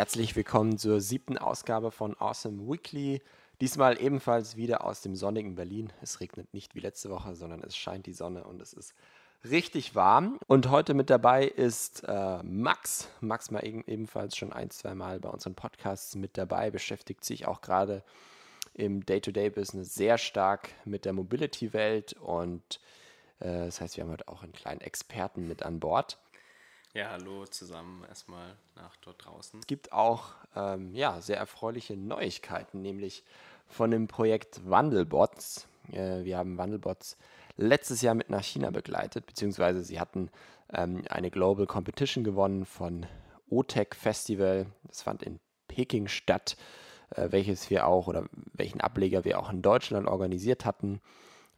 Herzlich willkommen zur siebten Ausgabe von Awesome Weekly. Diesmal ebenfalls wieder aus dem sonnigen Berlin. Es regnet nicht wie letzte Woche, sondern es scheint die Sonne und es ist richtig warm. Und heute mit dabei ist äh, Max. Max mal ebenfalls schon ein, zwei Mal bei unseren Podcasts mit dabei, beschäftigt sich auch gerade im Day-to-Day-Business sehr stark mit der Mobility-Welt und äh, das heißt, wir haben heute auch einen kleinen Experten mit an Bord. Ja, hallo zusammen erstmal nach dort draußen. Es gibt auch ähm, ja, sehr erfreuliche Neuigkeiten, nämlich von dem Projekt Wandelbots. Äh, wir haben Wandelbots letztes Jahr mit nach China begleitet, beziehungsweise sie hatten ähm, eine Global Competition gewonnen von OTEC Festival. Das fand in Peking statt, äh, welches wir auch oder welchen Ableger wir auch in Deutschland organisiert hatten.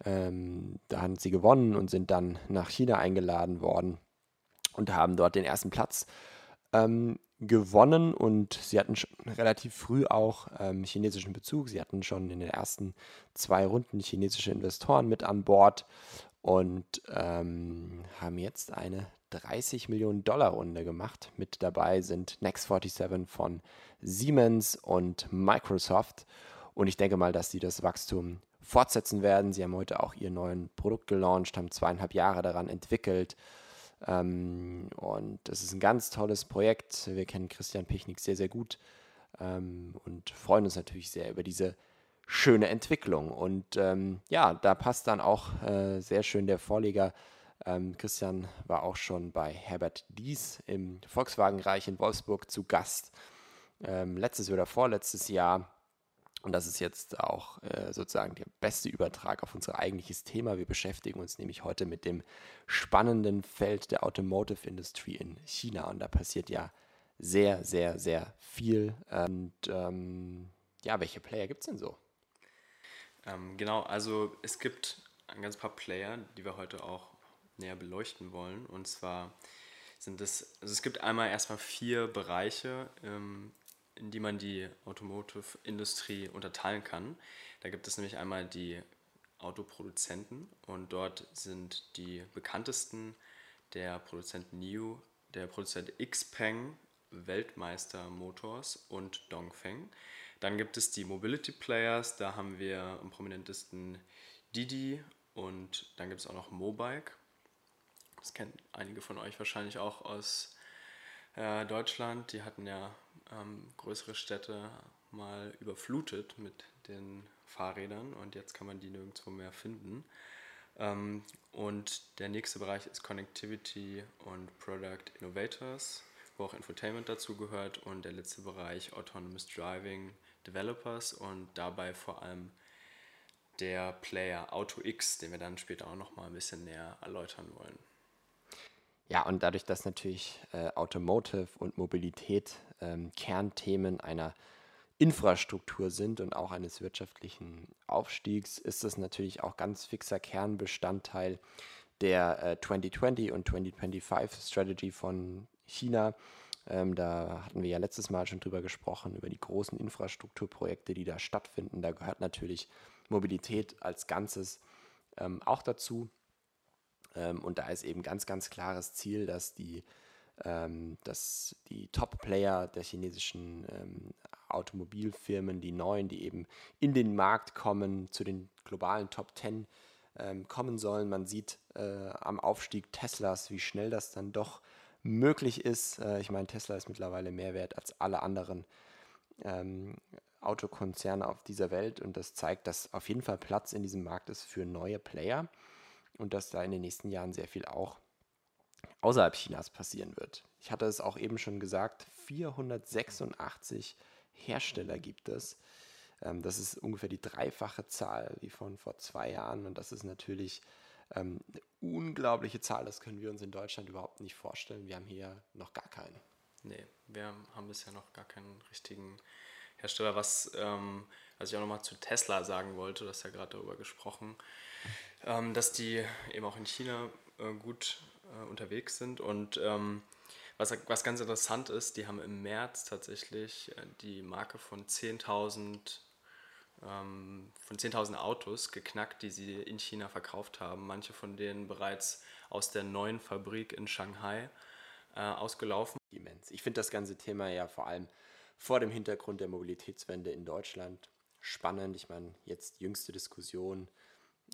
Ähm, da haben sie gewonnen und sind dann nach China eingeladen worden und haben dort den ersten Platz ähm, gewonnen und sie hatten relativ früh auch ähm, chinesischen Bezug. Sie hatten schon in den ersten zwei Runden chinesische Investoren mit an Bord und ähm, haben jetzt eine 30 Millionen Dollar Runde gemacht. Mit dabei sind Next47 von Siemens und Microsoft. Und ich denke mal, dass sie das Wachstum fortsetzen werden. Sie haben heute auch ihr neues Produkt gelauncht, haben zweieinhalb Jahre daran entwickelt ähm, und das ist ein ganz tolles Projekt. Wir kennen Christian Pichnik sehr, sehr gut ähm, und freuen uns natürlich sehr über diese schöne Entwicklung. Und ähm, ja, da passt dann auch äh, sehr schön der Vorleger. Ähm, Christian war auch schon bei Herbert Dies im Volkswagen-Reich in Wolfsburg zu Gast. Ähm, letztes oder vorletztes Jahr und das ist jetzt auch äh, sozusagen der beste Übertrag auf unser eigentliches Thema. Wir beschäftigen uns nämlich heute mit dem spannenden Feld der Automotive Industry in China. Und da passiert ja sehr, sehr, sehr viel. Und ähm, ja, welche Player gibt es denn so? Ähm, genau, also es gibt ein ganz paar Player, die wir heute auch näher beleuchten wollen. Und zwar sind es, also es gibt einmal erstmal vier Bereiche, ähm, in die man die Automotive-Industrie unterteilen kann. Da gibt es nämlich einmal die Autoproduzenten und dort sind die bekanntesten der Produzent NIO, der Produzent Xpeng, Weltmeister Motors und Dongfeng. Dann gibt es die Mobility Players, da haben wir am prominentesten Didi und dann gibt es auch noch Mobike. Das kennen einige von euch wahrscheinlich auch aus äh, Deutschland. Die hatten ja ähm, größere Städte mal überflutet mit den Fahrrädern und jetzt kann man die nirgendwo mehr finden. Ähm, und der nächste Bereich ist Connectivity und Product Innovators, wo auch Infotainment dazu gehört. Und der letzte Bereich Autonomous Driving Developers und dabei vor allem der Player AutoX, den wir dann später auch noch mal ein bisschen näher erläutern wollen. Ja, und dadurch, dass natürlich äh, Automotive und Mobilität ähm, Kernthemen einer Infrastruktur sind und auch eines wirtschaftlichen Aufstiegs, ist es natürlich auch ganz fixer Kernbestandteil der äh, 2020 und 2025 Strategy von China. Ähm, da hatten wir ja letztes Mal schon drüber gesprochen, über die großen Infrastrukturprojekte, die da stattfinden. Da gehört natürlich Mobilität als Ganzes ähm, auch dazu. Ähm, und da ist eben ganz, ganz klares Ziel, dass die, ähm, die Top-Player der chinesischen ähm, Automobilfirmen, die neuen, die eben in den Markt kommen, zu den globalen Top 10 ähm, kommen sollen. Man sieht äh, am Aufstieg Teslas, wie schnell das dann doch möglich ist. Äh, ich meine, Tesla ist mittlerweile mehr wert als alle anderen ähm, Autokonzerne auf dieser Welt und das zeigt, dass auf jeden Fall Platz in diesem Markt ist für neue Player und dass da in den nächsten Jahren sehr viel auch außerhalb Chinas passieren wird. Ich hatte es auch eben schon gesagt, 486 Hersteller gibt es. Ähm, das ist ungefähr die dreifache Zahl wie von vor zwei Jahren und das ist natürlich ähm, eine unglaubliche Zahl. Das können wir uns in Deutschland überhaupt nicht vorstellen. Wir haben hier noch gar keinen. Nee, wir haben bisher noch gar keinen richtigen Hersteller. Was, ähm, was ich auch nochmal zu Tesla sagen wollte, du hast ja gerade darüber gesprochen ähm, dass die eben auch in China äh, gut äh, unterwegs sind. Und ähm, was, was ganz interessant ist, die haben im März tatsächlich äh, die Marke von 10.000 ähm, von 10.000 Autos geknackt, die sie in China verkauft haben. Manche von denen bereits aus der neuen Fabrik in Shanghai äh, ausgelaufen. Immens. Ich finde das ganze Thema ja vor allem vor dem Hintergrund der Mobilitätswende in Deutschland. Spannend, ich meine, jetzt jüngste Diskussion,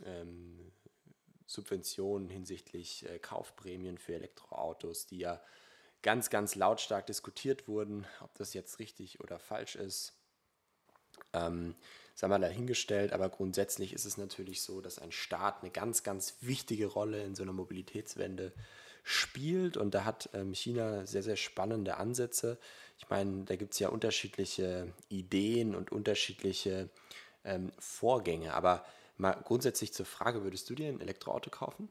ähm, Subventionen hinsichtlich äh, Kaufprämien für Elektroautos, die ja ganz, ganz lautstark diskutiert wurden, ob das jetzt richtig oder falsch ist. Ähm, sagen wir dahingestellt, aber grundsätzlich ist es natürlich so, dass ein Staat eine ganz, ganz wichtige Rolle in so einer Mobilitätswende spielt und da hat ähm, China sehr, sehr spannende Ansätze. Ich meine, da gibt es ja unterschiedliche Ideen und unterschiedliche ähm, Vorgänge, aber mal grundsätzlich zur Frage, würdest du dir ein Elektroauto kaufen?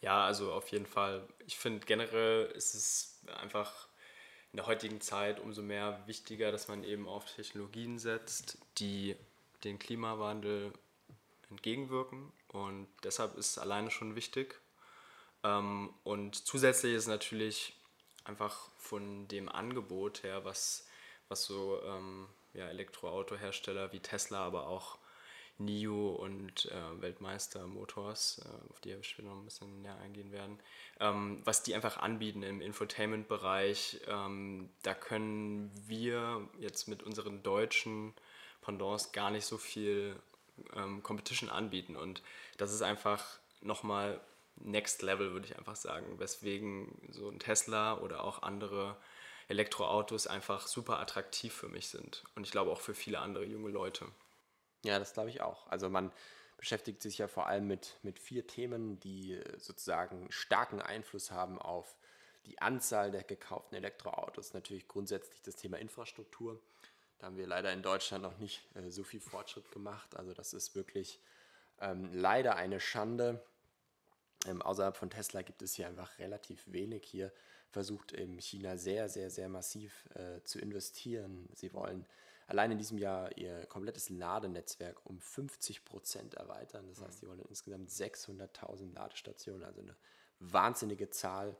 Ja, also auf jeden Fall. Ich finde generell ist es einfach in der heutigen Zeit umso mehr wichtiger, dass man eben auf Technologien setzt, die den Klimawandel entgegenwirken. Und deshalb ist es alleine schon wichtig. Ähm, und zusätzlich ist natürlich einfach von dem Angebot her, was, was so ähm, ja, Elektroautohersteller wie Tesla, aber auch NIO und äh, Weltmeister Motors, äh, auf die wir später noch ein bisschen näher eingehen werden, ähm, was die einfach anbieten im Infotainment-Bereich. Ähm, da können wir jetzt mit unseren deutschen Pendants gar nicht so viel ähm, Competition anbieten und das ist einfach nochmal Next Level, würde ich einfach sagen, weswegen so ein Tesla oder auch andere Elektroautos einfach super attraktiv für mich sind und ich glaube auch für viele andere junge Leute. Ja, das glaube ich auch. Also man beschäftigt sich ja vor allem mit, mit vier Themen, die sozusagen starken Einfluss haben auf die Anzahl der gekauften Elektroautos. Natürlich grundsätzlich das Thema Infrastruktur. Da haben wir leider in Deutschland noch nicht äh, so viel Fortschritt gemacht. Also das ist wirklich ähm, leider eine Schande. Ähm, außerhalb von Tesla gibt es hier einfach relativ wenig. Hier versucht eben China sehr, sehr, sehr massiv äh, zu investieren. Sie wollen allein in diesem Jahr ihr komplettes Ladenetzwerk um 50 Prozent erweitern. Das heißt, sie wollen insgesamt 600.000 Ladestationen, also eine wahnsinnige Zahl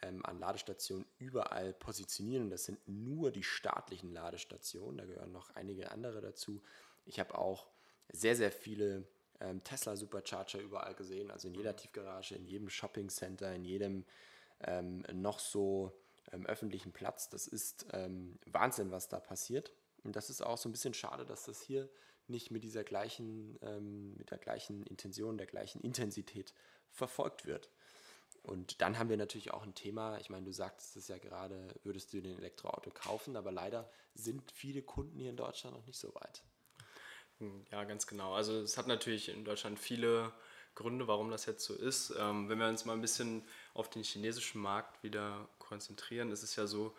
ähm, an Ladestationen überall positionieren. Und das sind nur die staatlichen Ladestationen, da gehören noch einige andere dazu. Ich habe auch sehr, sehr viele ähm, Tesla Supercharger überall gesehen, also in jeder Tiefgarage, in jedem Shopping Center, in jedem ähm, noch so ähm, öffentlichen Platz. Das ist ähm, Wahnsinn, was da passiert. Und das ist auch so ein bisschen schade, dass das hier nicht mit dieser gleichen, ähm, mit der gleichen Intention, der gleichen Intensität verfolgt wird. Und dann haben wir natürlich auch ein Thema, ich meine, du sagtest es ja gerade, würdest du den Elektroauto kaufen, aber leider sind viele Kunden hier in Deutschland noch nicht so weit. Hm, ja, ganz genau. Also es hat natürlich in Deutschland viele Gründe, warum das jetzt so ist. Ähm, wenn wir uns mal ein bisschen auf den chinesischen Markt wieder konzentrieren, ist es ja so,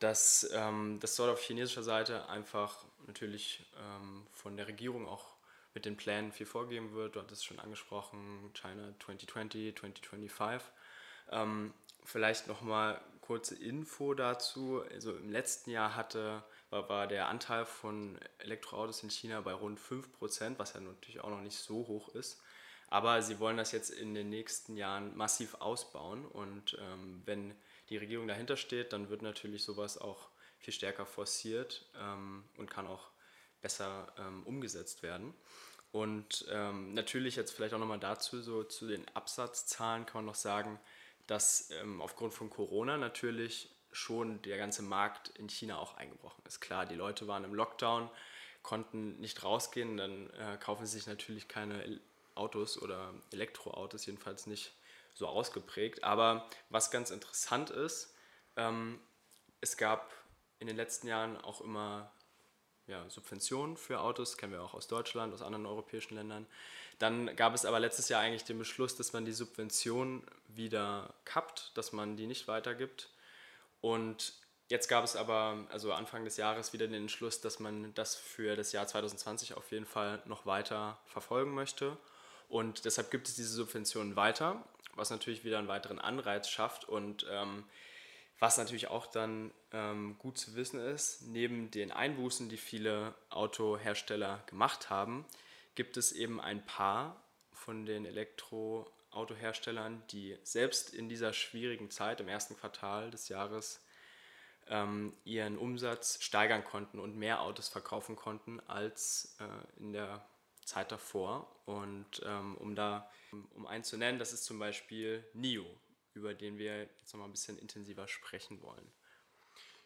dass, ähm, dass dort auf chinesischer Seite einfach natürlich ähm, von der Regierung auch mit den Plänen viel vorgegeben wird. Du hattest es schon angesprochen, China 2020, 2025. Ähm, vielleicht nochmal kurze Info dazu. Also im letzten Jahr hatte, war, war der Anteil von Elektroautos in China bei rund 5%, was ja natürlich auch noch nicht so hoch ist. Aber sie wollen das jetzt in den nächsten Jahren massiv ausbauen. Und ähm, wenn die Regierung dahinter steht, dann wird natürlich sowas auch viel stärker forciert ähm, und kann auch besser ähm, umgesetzt werden. Und ähm, natürlich jetzt vielleicht auch nochmal dazu, so zu den Absatzzahlen kann man noch sagen, dass ähm, aufgrund von Corona natürlich schon der ganze Markt in China auch eingebrochen ist. Klar, die Leute waren im Lockdown, konnten nicht rausgehen, dann äh, kaufen sie sich natürlich keine Autos oder Elektroautos, jedenfalls nicht so ausgeprägt. Aber was ganz interessant ist, ähm, es gab in den letzten Jahren auch immer ja, Subventionen für Autos, kennen wir auch aus Deutschland, aus anderen europäischen Ländern. Dann gab es aber letztes Jahr eigentlich den Beschluss, dass man die Subvention wieder kappt, dass man die nicht weitergibt. Und jetzt gab es aber, also Anfang des Jahres, wieder den Entschluss, dass man das für das Jahr 2020 auf jeden Fall noch weiter verfolgen möchte. Und deshalb gibt es diese Subventionen weiter was natürlich wieder einen weiteren Anreiz schafft und ähm, was natürlich auch dann ähm, gut zu wissen ist, neben den Einbußen, die viele Autohersteller gemacht haben, gibt es eben ein paar von den Elektroautoherstellern, die selbst in dieser schwierigen Zeit im ersten Quartal des Jahres ähm, ihren Umsatz steigern konnten und mehr Autos verkaufen konnten als äh, in der Zeit davor. Und ähm, um da, um einen zu nennen, das ist zum Beispiel NIO, über den wir jetzt noch mal ein bisschen intensiver sprechen wollen.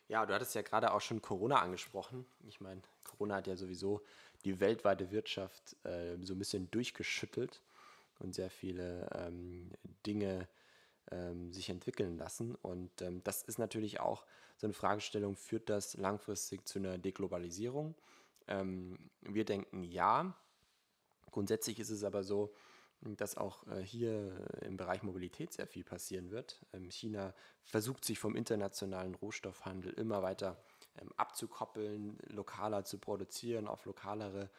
Ja, du hattest ja gerade auch schon Corona angesprochen. Ich meine, Corona hat ja sowieso die weltweite Wirtschaft äh, so ein bisschen durchgeschüttelt und sehr viele ähm, Dinge ähm, sich entwickeln lassen. Und ähm, das ist natürlich auch so eine Fragestellung, führt das langfristig zu einer Deglobalisierung? Ähm, wir denken ja. Grundsätzlich ist es aber so, dass auch äh, hier im Bereich Mobilität sehr viel passieren wird. Ähm, China versucht sich vom internationalen Rohstoffhandel immer weiter ähm, abzukoppeln, lokaler zu produzieren, auf lokalere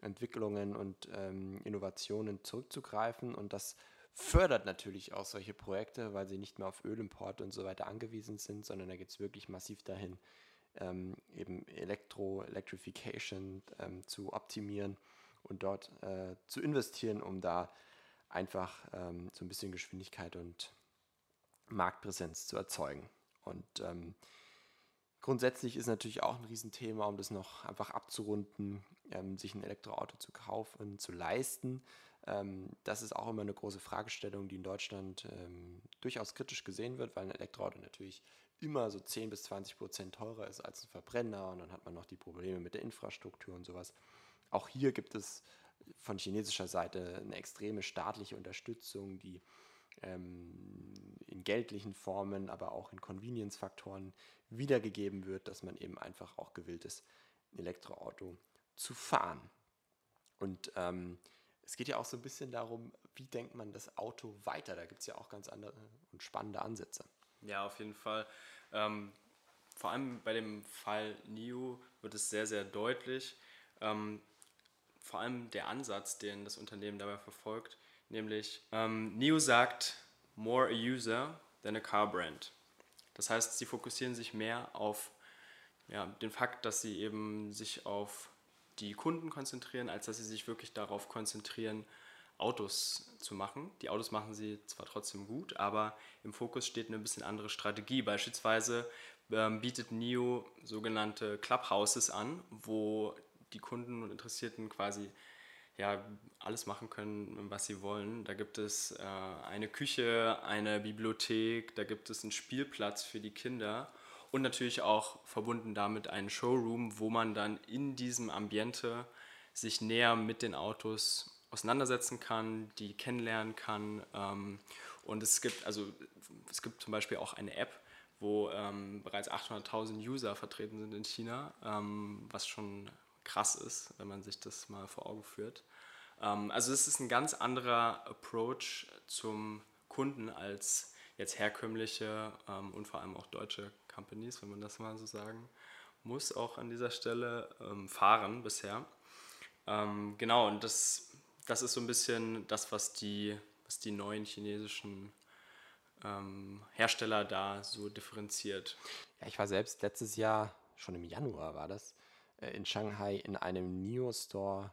Entwicklungen und ähm, Innovationen zurückzugreifen. Und das fördert natürlich auch solche Projekte, weil sie nicht mehr auf Ölimport und so weiter angewiesen sind, sondern da geht es wirklich massiv dahin, eben Elektro, Electrification zu optimieren und dort äh, zu investieren, um da einfach ähm, so ein bisschen Geschwindigkeit und Marktpräsenz zu erzeugen. Und ähm, grundsätzlich ist natürlich auch ein Riesenthema, um das noch einfach abzurunden, ähm, sich ein Elektroauto zu kaufen, zu leisten. Ähm, das ist auch immer eine große Fragestellung, die in Deutschland ähm, durchaus kritisch gesehen wird, weil ein Elektroauto natürlich immer so 10 bis 20 Prozent teurer ist als ein Verbrenner und dann hat man noch die Probleme mit der Infrastruktur und sowas. Auch hier gibt es von chinesischer Seite eine extreme staatliche Unterstützung, die ähm, in geldlichen Formen, aber auch in Convenience-Faktoren wiedergegeben wird, dass man eben einfach auch gewillt ist, ein Elektroauto zu fahren. Und ähm, es geht ja auch so ein bisschen darum, wie denkt man das Auto weiter? Da gibt es ja auch ganz andere und spannende Ansätze. Ja, auf jeden Fall. Ähm, vor allem bei dem Fall NIO wird es sehr, sehr deutlich. Ähm, vor allem der Ansatz, den das Unternehmen dabei verfolgt, nämlich ähm, NIO sagt, more a user than a car brand. Das heißt, sie fokussieren sich mehr auf ja, den Fakt, dass sie eben sich auf die Kunden konzentrieren, als dass sie sich wirklich darauf konzentrieren, Autos zu machen. Die Autos machen sie zwar trotzdem gut, aber im Fokus steht eine bisschen andere Strategie. Beispielsweise ähm, bietet NIO sogenannte Clubhouses an, wo die Kunden und Interessierten quasi ja, alles machen können, was sie wollen. Da gibt es äh, eine Küche, eine Bibliothek, da gibt es einen Spielplatz für die Kinder und natürlich auch verbunden damit einen Showroom, wo man dann in diesem Ambiente sich näher mit den Autos auseinandersetzen kann, die kennenlernen kann. Ähm, und es gibt also es gibt zum Beispiel auch eine App, wo ähm, bereits 800.000 User vertreten sind in China, ähm, was schon krass ist, wenn man sich das mal vor Augen führt. Ähm, also es ist ein ganz anderer Approach zum Kunden als jetzt herkömmliche ähm, und vor allem auch deutsche Companies, wenn man das mal so sagen muss, auch an dieser Stelle ähm, fahren bisher. Ähm, genau, und das, das ist so ein bisschen das, was die, was die neuen chinesischen ähm, Hersteller da so differenziert. Ja, ich war selbst letztes Jahr, schon im Januar war das, in Shanghai in einem NIO-Store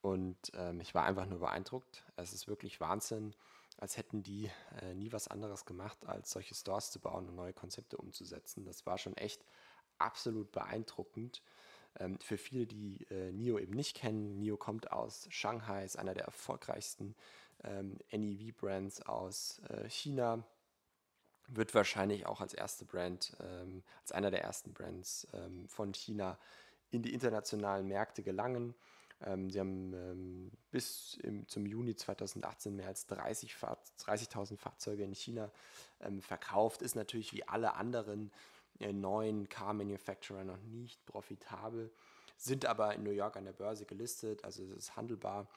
und ähm, ich war einfach nur beeindruckt. Es ist wirklich Wahnsinn, als hätten die äh, nie was anderes gemacht, als solche Stores zu bauen und neue Konzepte umzusetzen. Das war schon echt absolut beeindruckend. Ähm, für viele, die äh, NIO eben nicht kennen, NIO kommt aus Shanghai, ist einer der erfolgreichsten ähm, NEV-Brands aus äh, China wird wahrscheinlich auch als erste Brand, ähm, als einer der ersten Brands ähm, von China in die internationalen Märkte gelangen. Ähm, sie haben ähm, bis im, zum Juni 2018 mehr als 30 30.000 Fahrzeuge in China ähm, verkauft. Ist natürlich wie alle anderen äh, neuen Car-Manufacturer noch nicht profitabel, sind aber in New York an der Börse gelistet, also es ist handelbar.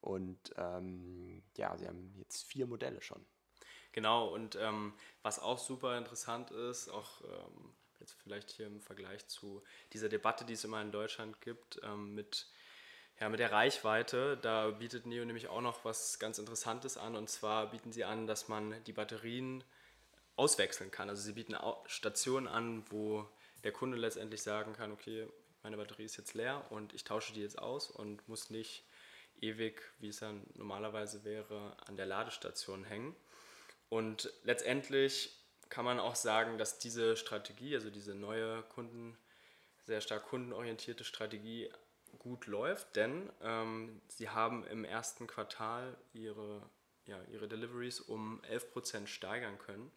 Und ähm, ja, sie haben jetzt vier Modelle schon. Genau, und ähm, was auch super interessant ist, auch ähm, jetzt vielleicht hier im Vergleich zu dieser Debatte, die es immer in Deutschland gibt, ähm, mit, ja, mit der Reichweite, da bietet Neo nämlich auch noch was ganz Interessantes an, und zwar bieten sie an, dass man die Batterien auswechseln kann. Also sie bieten Stationen an, wo der Kunde letztendlich sagen kann, okay, meine Batterie ist jetzt leer und ich tausche die jetzt aus und muss nicht ewig, wie es dann normalerweise wäre, an der Ladestation hängen. Und letztendlich kann man auch sagen, dass diese Strategie, also diese neue Kunden, sehr stark kundenorientierte Strategie gut läuft, denn ähm, sie haben im ersten Quartal ihre, ja, ihre Deliveries um 11% steigern können.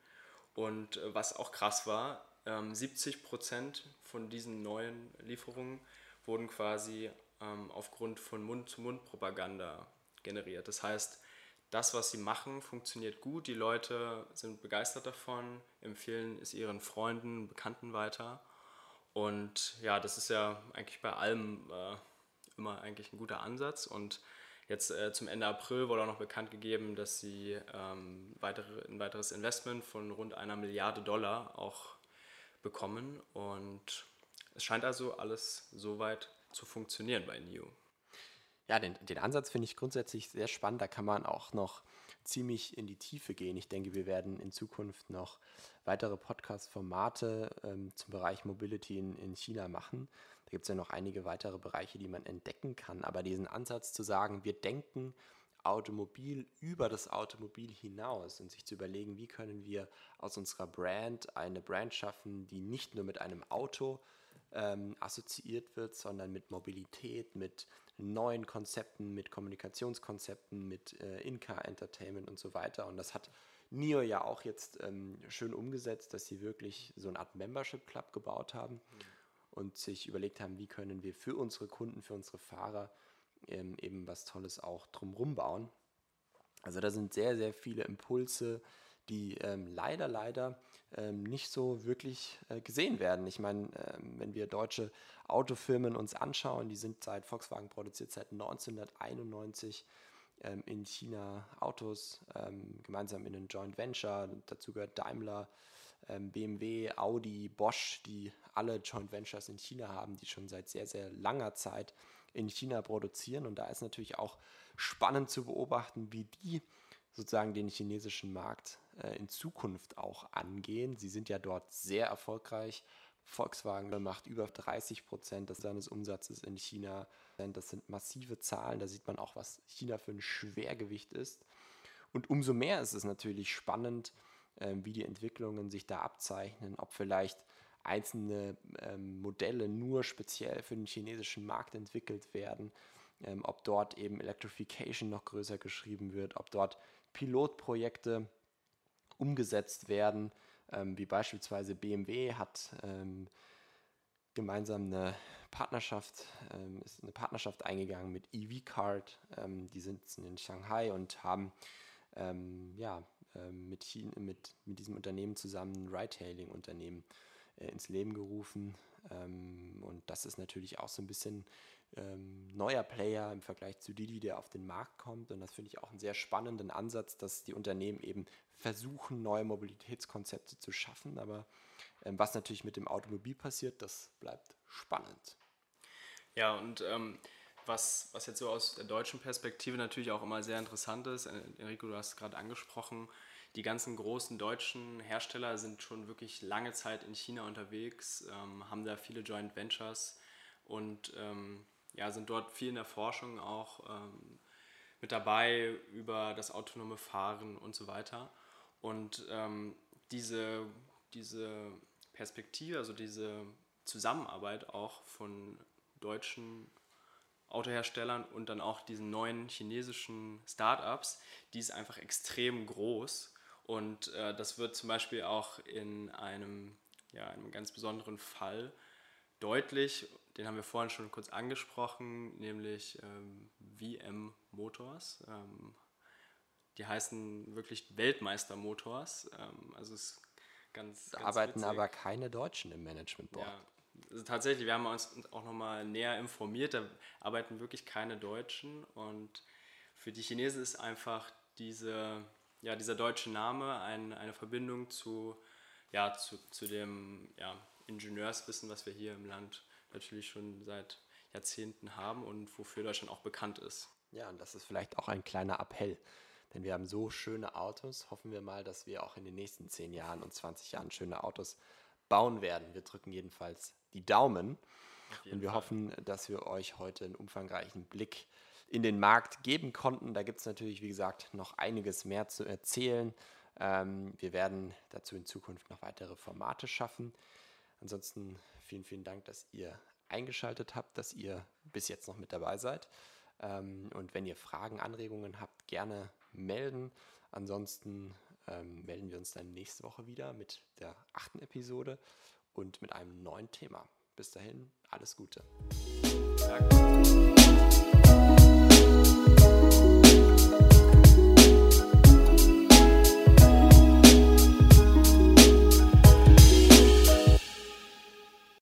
Und äh, was auch krass war, ähm, 70 Prozent von diesen neuen Lieferungen wurden quasi ähm, aufgrund von Mund-zu-Mund-Propaganda generiert. Das heißt, das, was sie machen, funktioniert gut. Die Leute sind begeistert davon, empfehlen es ihren Freunden, Bekannten weiter. Und ja, das ist ja eigentlich bei allem äh, immer eigentlich ein guter Ansatz. Und jetzt äh, zum Ende April wurde auch noch bekannt gegeben, dass sie ähm, weitere, ein weiteres Investment von rund einer Milliarde Dollar auch bekommen. Und es scheint also alles soweit zu funktionieren bei New. Ja, den, den Ansatz finde ich grundsätzlich sehr spannend. Da kann man auch noch ziemlich in die Tiefe gehen. Ich denke, wir werden in Zukunft noch weitere Podcast-Formate ähm, zum Bereich Mobility in, in China machen. Da gibt es ja noch einige weitere Bereiche, die man entdecken kann. Aber diesen Ansatz zu sagen, wir denken Automobil über das Automobil hinaus und sich zu überlegen, wie können wir aus unserer Brand eine Brand schaffen, die nicht nur mit einem Auto ähm, assoziiert wird, sondern mit Mobilität, mit neuen Konzepten, mit Kommunikationskonzepten, mit äh, In-Car-Entertainment und so weiter. Und das hat NIO ja auch jetzt ähm, schön umgesetzt, dass sie wirklich so eine Art Membership Club gebaut haben mhm. und sich überlegt haben, wie können wir für unsere Kunden, für unsere Fahrer ähm, eben was Tolles auch drumherum bauen. Also da sind sehr, sehr viele Impulse, die ähm, leider, leider ähm, nicht so wirklich äh, gesehen werden. Ich meine, ähm, wenn wir deutsche Autofirmen uns anschauen, die sind seit Volkswagen produziert seit 1991 ähm, in China Autos, ähm, gemeinsam in einem Joint Venture. Dazu gehört Daimler, ähm, BMW, Audi, Bosch, die alle Joint Ventures in China haben, die schon seit sehr, sehr langer Zeit in China produzieren. Und da ist natürlich auch spannend zu beobachten, wie die sozusagen den chinesischen Markt äh, in Zukunft auch angehen. Sie sind ja dort sehr erfolgreich. Volkswagen macht über 30 Prozent seines Umsatzes in China. Das sind massive Zahlen. Da sieht man auch, was China für ein Schwergewicht ist. Und umso mehr ist es natürlich spannend, äh, wie die Entwicklungen sich da abzeichnen, ob vielleicht einzelne ähm, Modelle nur speziell für den chinesischen Markt entwickelt werden, ähm, ob dort eben Electrification noch größer geschrieben wird, ob dort Pilotprojekte umgesetzt werden, ähm, wie beispielsweise BMW hat ähm, gemeinsam eine Partnerschaft, ähm, ist eine Partnerschaft eingegangen mit EV-Card. Ähm, die sind in Shanghai und haben ähm, ja, ähm, mit, China, mit, mit diesem Unternehmen zusammen ein Ride-Hailing-Unternehmen äh, ins Leben gerufen. und das ist natürlich auch so ein bisschen ähm, neuer Player im Vergleich zu Didi, der auf den Markt kommt. Und das finde ich auch einen sehr spannenden Ansatz, dass die Unternehmen eben versuchen, neue Mobilitätskonzepte zu schaffen. Aber ähm, was natürlich mit dem Automobil passiert, das bleibt spannend. Ja, und ähm, was, was jetzt so aus der deutschen Perspektive natürlich auch immer sehr interessant ist, äh, Enrico, du hast es gerade angesprochen, die ganzen großen deutschen Hersteller sind schon wirklich lange Zeit in China unterwegs, ähm, haben da viele Joint Ventures und ähm, ja, sind dort viel in der Forschung auch ähm, mit dabei über das autonome Fahren und so weiter. Und ähm, diese, diese Perspektive, also diese Zusammenarbeit auch von deutschen Autoherstellern und dann auch diesen neuen chinesischen Startups, die ist einfach extrem groß. Und äh, das wird zum Beispiel auch in einem, ja, einem ganz besonderen Fall deutlich den haben wir vorhin schon kurz angesprochen, nämlich ähm, VM Motors. Ähm, die heißen wirklich Weltmeister Motors. Ähm, also es ganz, da ganz arbeiten witzig. aber keine Deutschen im Management Board. Ja, also tatsächlich, wir haben uns auch nochmal näher informiert, da arbeiten wirklich keine Deutschen und für die Chinesen ist einfach diese, ja, dieser deutsche Name ein, eine Verbindung zu, ja, zu, zu dem ja, Ingenieurswissen, was wir hier im Land natürlich schon seit Jahrzehnten haben und wofür Deutschland auch bekannt ist. Ja, und das ist vielleicht auch ein kleiner Appell. Denn wir haben so schöne Autos. Hoffen wir mal, dass wir auch in den nächsten 10 Jahren und 20 Jahren schöne Autos bauen werden. Wir drücken jedenfalls die Daumen. Und wir Fall. hoffen, dass wir euch heute einen umfangreichen Blick in den Markt geben konnten. Da gibt es natürlich, wie gesagt, noch einiges mehr zu erzählen. Ähm, wir werden dazu in Zukunft noch weitere Formate schaffen. Ansonsten vielen, vielen Dank, dass ihr eingeschaltet habt, dass ihr bis jetzt noch mit dabei seid. Ähm, und wenn ihr Fragen, Anregungen habt, gerne melden. Ansonsten ähm, melden wir uns dann nächste Woche wieder mit der achten Episode und mit einem neuen Thema. Bis dahin, alles Gute. Danke.